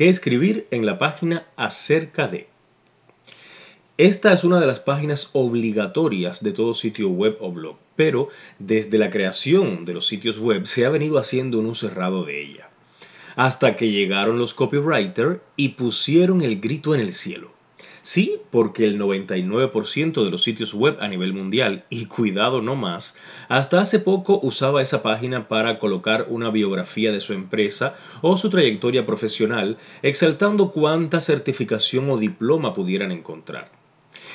¿Qué escribir en la página acerca de? Esta es una de las páginas obligatorias de todo sitio web o blog, pero desde la creación de los sitios web se ha venido haciendo un uso cerrado de ella, hasta que llegaron los copywriters y pusieron el grito en el cielo. Sí, porque el 99% de los sitios web a nivel mundial, y cuidado no más, hasta hace poco usaba esa página para colocar una biografía de su empresa o su trayectoria profesional, exaltando cuánta certificación o diploma pudieran encontrar.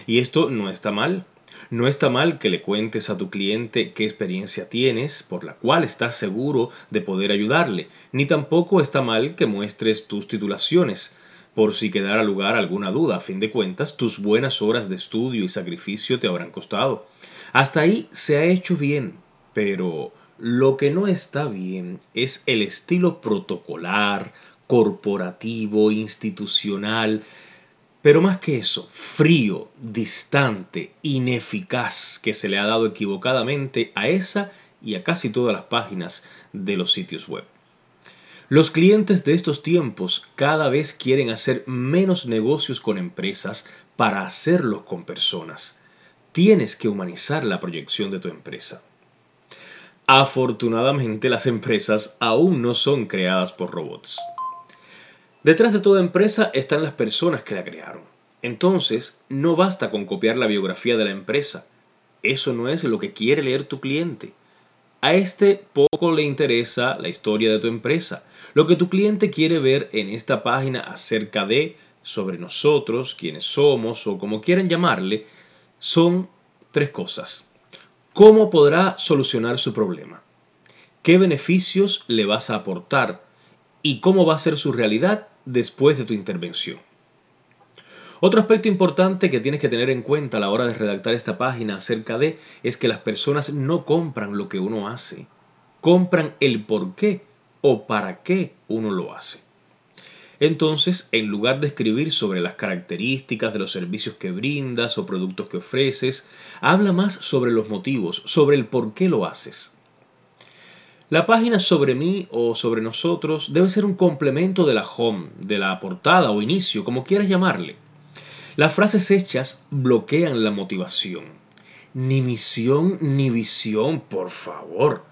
Y esto no está mal. No está mal que le cuentes a tu cliente qué experiencia tienes, por la cual estás seguro de poder ayudarle, ni tampoco está mal que muestres tus titulaciones, por si quedara lugar alguna duda. A fin de cuentas, tus buenas horas de estudio y sacrificio te habrán costado. Hasta ahí se ha hecho bien, pero lo que no está bien es el estilo protocolar, corporativo, institucional, pero más que eso, frío, distante, ineficaz que se le ha dado equivocadamente a esa y a casi todas las páginas de los sitios web. Los clientes de estos tiempos cada vez quieren hacer menos negocios con empresas para hacerlos con personas. Tienes que humanizar la proyección de tu empresa. Afortunadamente las empresas aún no son creadas por robots. Detrás de toda empresa están las personas que la crearon. Entonces, no basta con copiar la biografía de la empresa. Eso no es lo que quiere leer tu cliente. A este poco le interesa la historia de tu empresa. Lo que tu cliente quiere ver en esta página acerca de, sobre nosotros, quiénes somos o como quieran llamarle, son tres cosas. ¿Cómo podrá solucionar su problema? ¿Qué beneficios le vas a aportar? ¿Y cómo va a ser su realidad después de tu intervención. Otro aspecto importante que tienes que tener en cuenta a la hora de redactar esta página acerca de es que las personas no compran lo que uno hace, compran el por qué o para qué uno lo hace. Entonces, en lugar de escribir sobre las características de los servicios que brindas o productos que ofreces, habla más sobre los motivos, sobre el por qué lo haces. La página sobre mí o sobre nosotros debe ser un complemento de la home, de la portada o inicio, como quieras llamarle. Las frases hechas bloquean la motivación. Ni misión ni visión, por favor.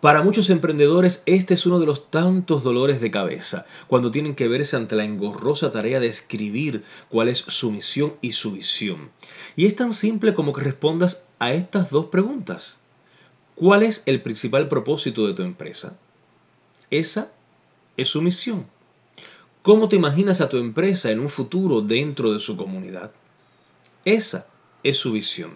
Para muchos emprendedores este es uno de los tantos dolores de cabeza cuando tienen que verse ante la engorrosa tarea de escribir cuál es su misión y su visión. Y es tan simple como que respondas a estas dos preguntas. ¿Cuál es el principal propósito de tu empresa? Esa es su misión. ¿Cómo te imaginas a tu empresa en un futuro dentro de su comunidad? Esa es su visión.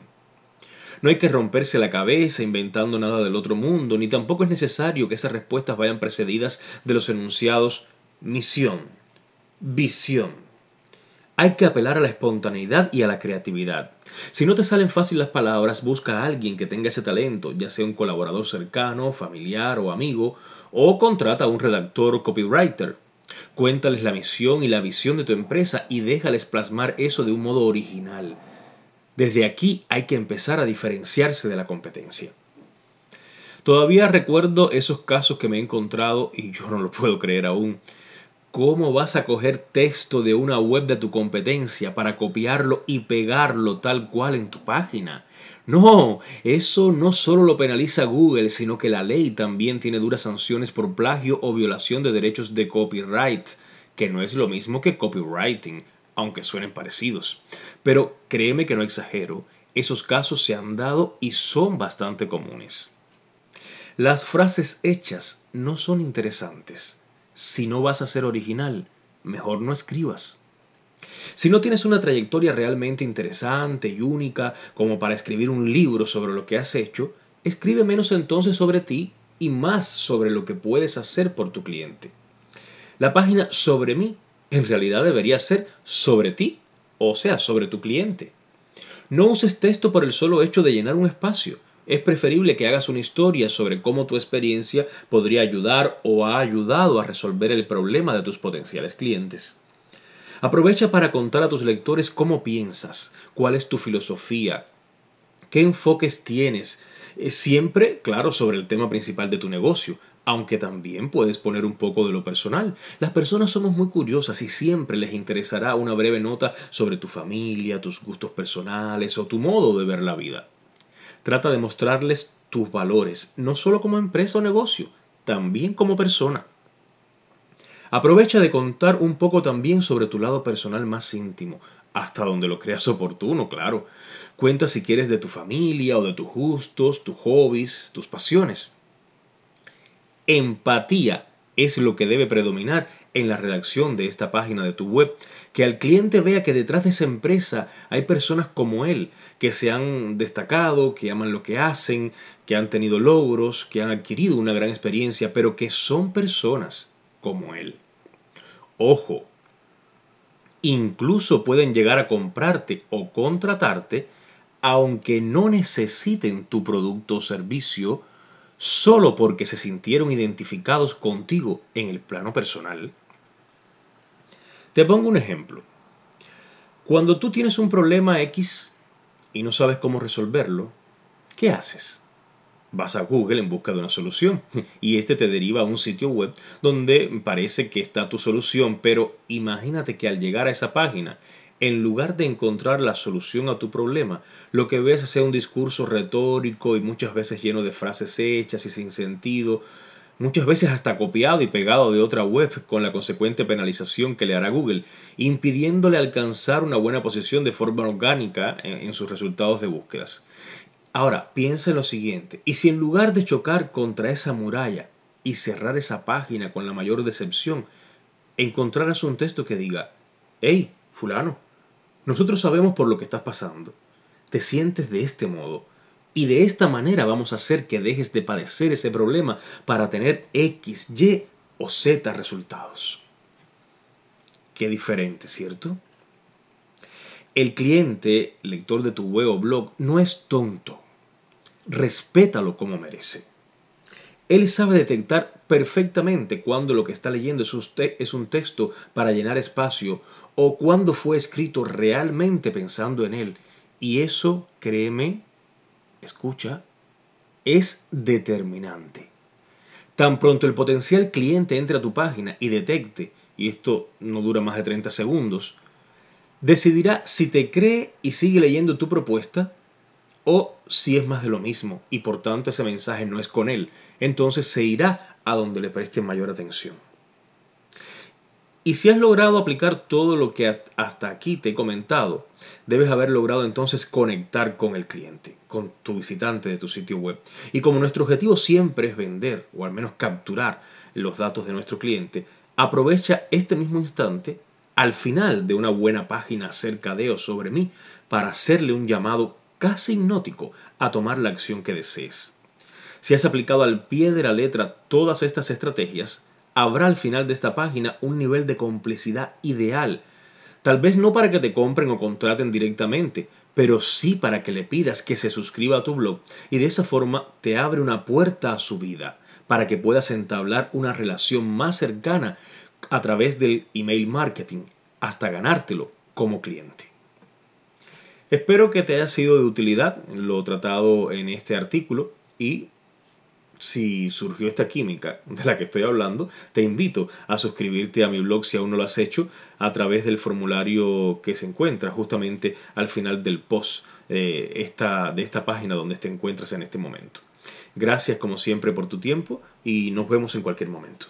No hay que romperse la cabeza inventando nada del otro mundo, ni tampoco es necesario que esas respuestas vayan precedidas de los enunciados misión, visión hay que apelar a la espontaneidad y a la creatividad. Si no te salen fácil las palabras, busca a alguien que tenga ese talento, ya sea un colaborador cercano, familiar o amigo, o contrata a un redactor o copywriter. Cuéntales la misión y la visión de tu empresa y déjales plasmar eso de un modo original. Desde aquí hay que empezar a diferenciarse de la competencia. Todavía recuerdo esos casos que me he encontrado y yo no lo puedo creer aún ¿Cómo vas a coger texto de una web de tu competencia para copiarlo y pegarlo tal cual en tu página? No, eso no solo lo penaliza Google, sino que la ley también tiene duras sanciones por plagio o violación de derechos de copyright, que no es lo mismo que copywriting, aunque suenen parecidos. Pero créeme que no exagero, esos casos se han dado y son bastante comunes. Las frases hechas no son interesantes si no vas a ser original, mejor no escribas. Si no tienes una trayectoria realmente interesante y única como para escribir un libro sobre lo que has hecho, escribe menos entonces sobre ti y más sobre lo que puedes hacer por tu cliente. La página sobre mí en realidad debería ser sobre ti, o sea, sobre tu cliente. No uses texto por el solo hecho de llenar un espacio. Es preferible que hagas una historia sobre cómo tu experiencia podría ayudar o ha ayudado a resolver el problema de tus potenciales clientes. Aprovecha para contar a tus lectores cómo piensas, cuál es tu filosofía, qué enfoques tienes, eh, siempre, claro, sobre el tema principal de tu negocio, aunque también puedes poner un poco de lo personal. Las personas somos muy curiosas y siempre les interesará una breve nota sobre tu familia, tus gustos personales o tu modo de ver la vida. Trata de mostrarles tus valores, no solo como empresa o negocio, también como persona. Aprovecha de contar un poco también sobre tu lado personal más íntimo, hasta donde lo creas oportuno, claro. Cuenta si quieres de tu familia o de tus gustos, tus hobbies, tus pasiones. Empatía es lo que debe predominar en la redacción de esta página de tu web, que al cliente vea que detrás de esa empresa hay personas como él, que se han destacado, que aman lo que hacen, que han tenido logros, que han adquirido una gran experiencia, pero que son personas como él. Ojo, incluso pueden llegar a comprarte o contratarte aunque no necesiten tu producto o servicio solo porque se sintieron identificados contigo en el plano personal. Te pongo un ejemplo. Cuando tú tienes un problema X y no sabes cómo resolverlo, ¿qué haces? Vas a Google en busca de una solución y este te deriva a un sitio web donde parece que está tu solución, pero imagínate que al llegar a esa página en lugar de encontrar la solución a tu problema, lo que ves es un discurso retórico y muchas veces lleno de frases hechas y sin sentido, muchas veces hasta copiado y pegado de otra web con la consecuente penalización que le hará Google, impidiéndole alcanzar una buena posición de forma orgánica en, sus resultados de búsquedas. Ahora, piensa en lo siguiente, y si en lugar de chocar contra esa muralla y cerrar esa página con la mayor decepción, encontraras un texto que diga, hey, fulano, nosotros sabemos por lo que estás pasando. Te sientes de este modo. Y de esta manera vamos a hacer que dejes de padecer ese problema para tener X, Y o Z resultados. Qué diferente, ¿cierto? El cliente, lector de tu web o blog, no es tonto. Respétalo como merece. Él sabe detectar perfectamente cuando lo que está leyendo es un texto para llenar espacio o cuando fue escrito realmente pensando en él. Y eso, créeme, escucha, es determinante. Tan pronto el potencial cliente entre a tu página y detecte, y esto no dura más de 30 segundos, decidirá si te cree y sigue leyendo tu propuesta o si es más de lo mismo y por tanto ese mensaje no es con él, entonces se irá a donde le preste mayor atención. Y si has logrado aplicar todo lo que hasta aquí te he comentado, debes haber logrado entonces conectar con el cliente, con tu visitante de tu sitio web. Y como nuestro objetivo siempre es vender, o al menos capturar los datos de nuestro cliente, aprovecha este mismo instante al final de una buena página acerca de o sobre mí para hacerle un llamado casi hipnótico a tomar la acción que desees. Si has aplicado al pie de la letra todas estas estrategias, habrá al final de esta página un nivel de complicidad ideal. Tal vez no para que te compren o contraten directamente, pero sí para que le pidas que se suscriba a tu blog y de esa forma te abre una puerta a su vida para que puedas entablar una relación más cercana a través del email marketing hasta ganártelo como cliente. Espero que te haya sido de utilidad lo tratado en este artículo y si surgió esta química de la que estoy hablando, te invito a suscribirte a mi blog si aún no lo has hecho a través del formulario que se encuentra justamente al final del post eh, esta, de esta página donde te encuentras en este momento. Gracias como siempre por tu tiempo y nos vemos en cualquier momento.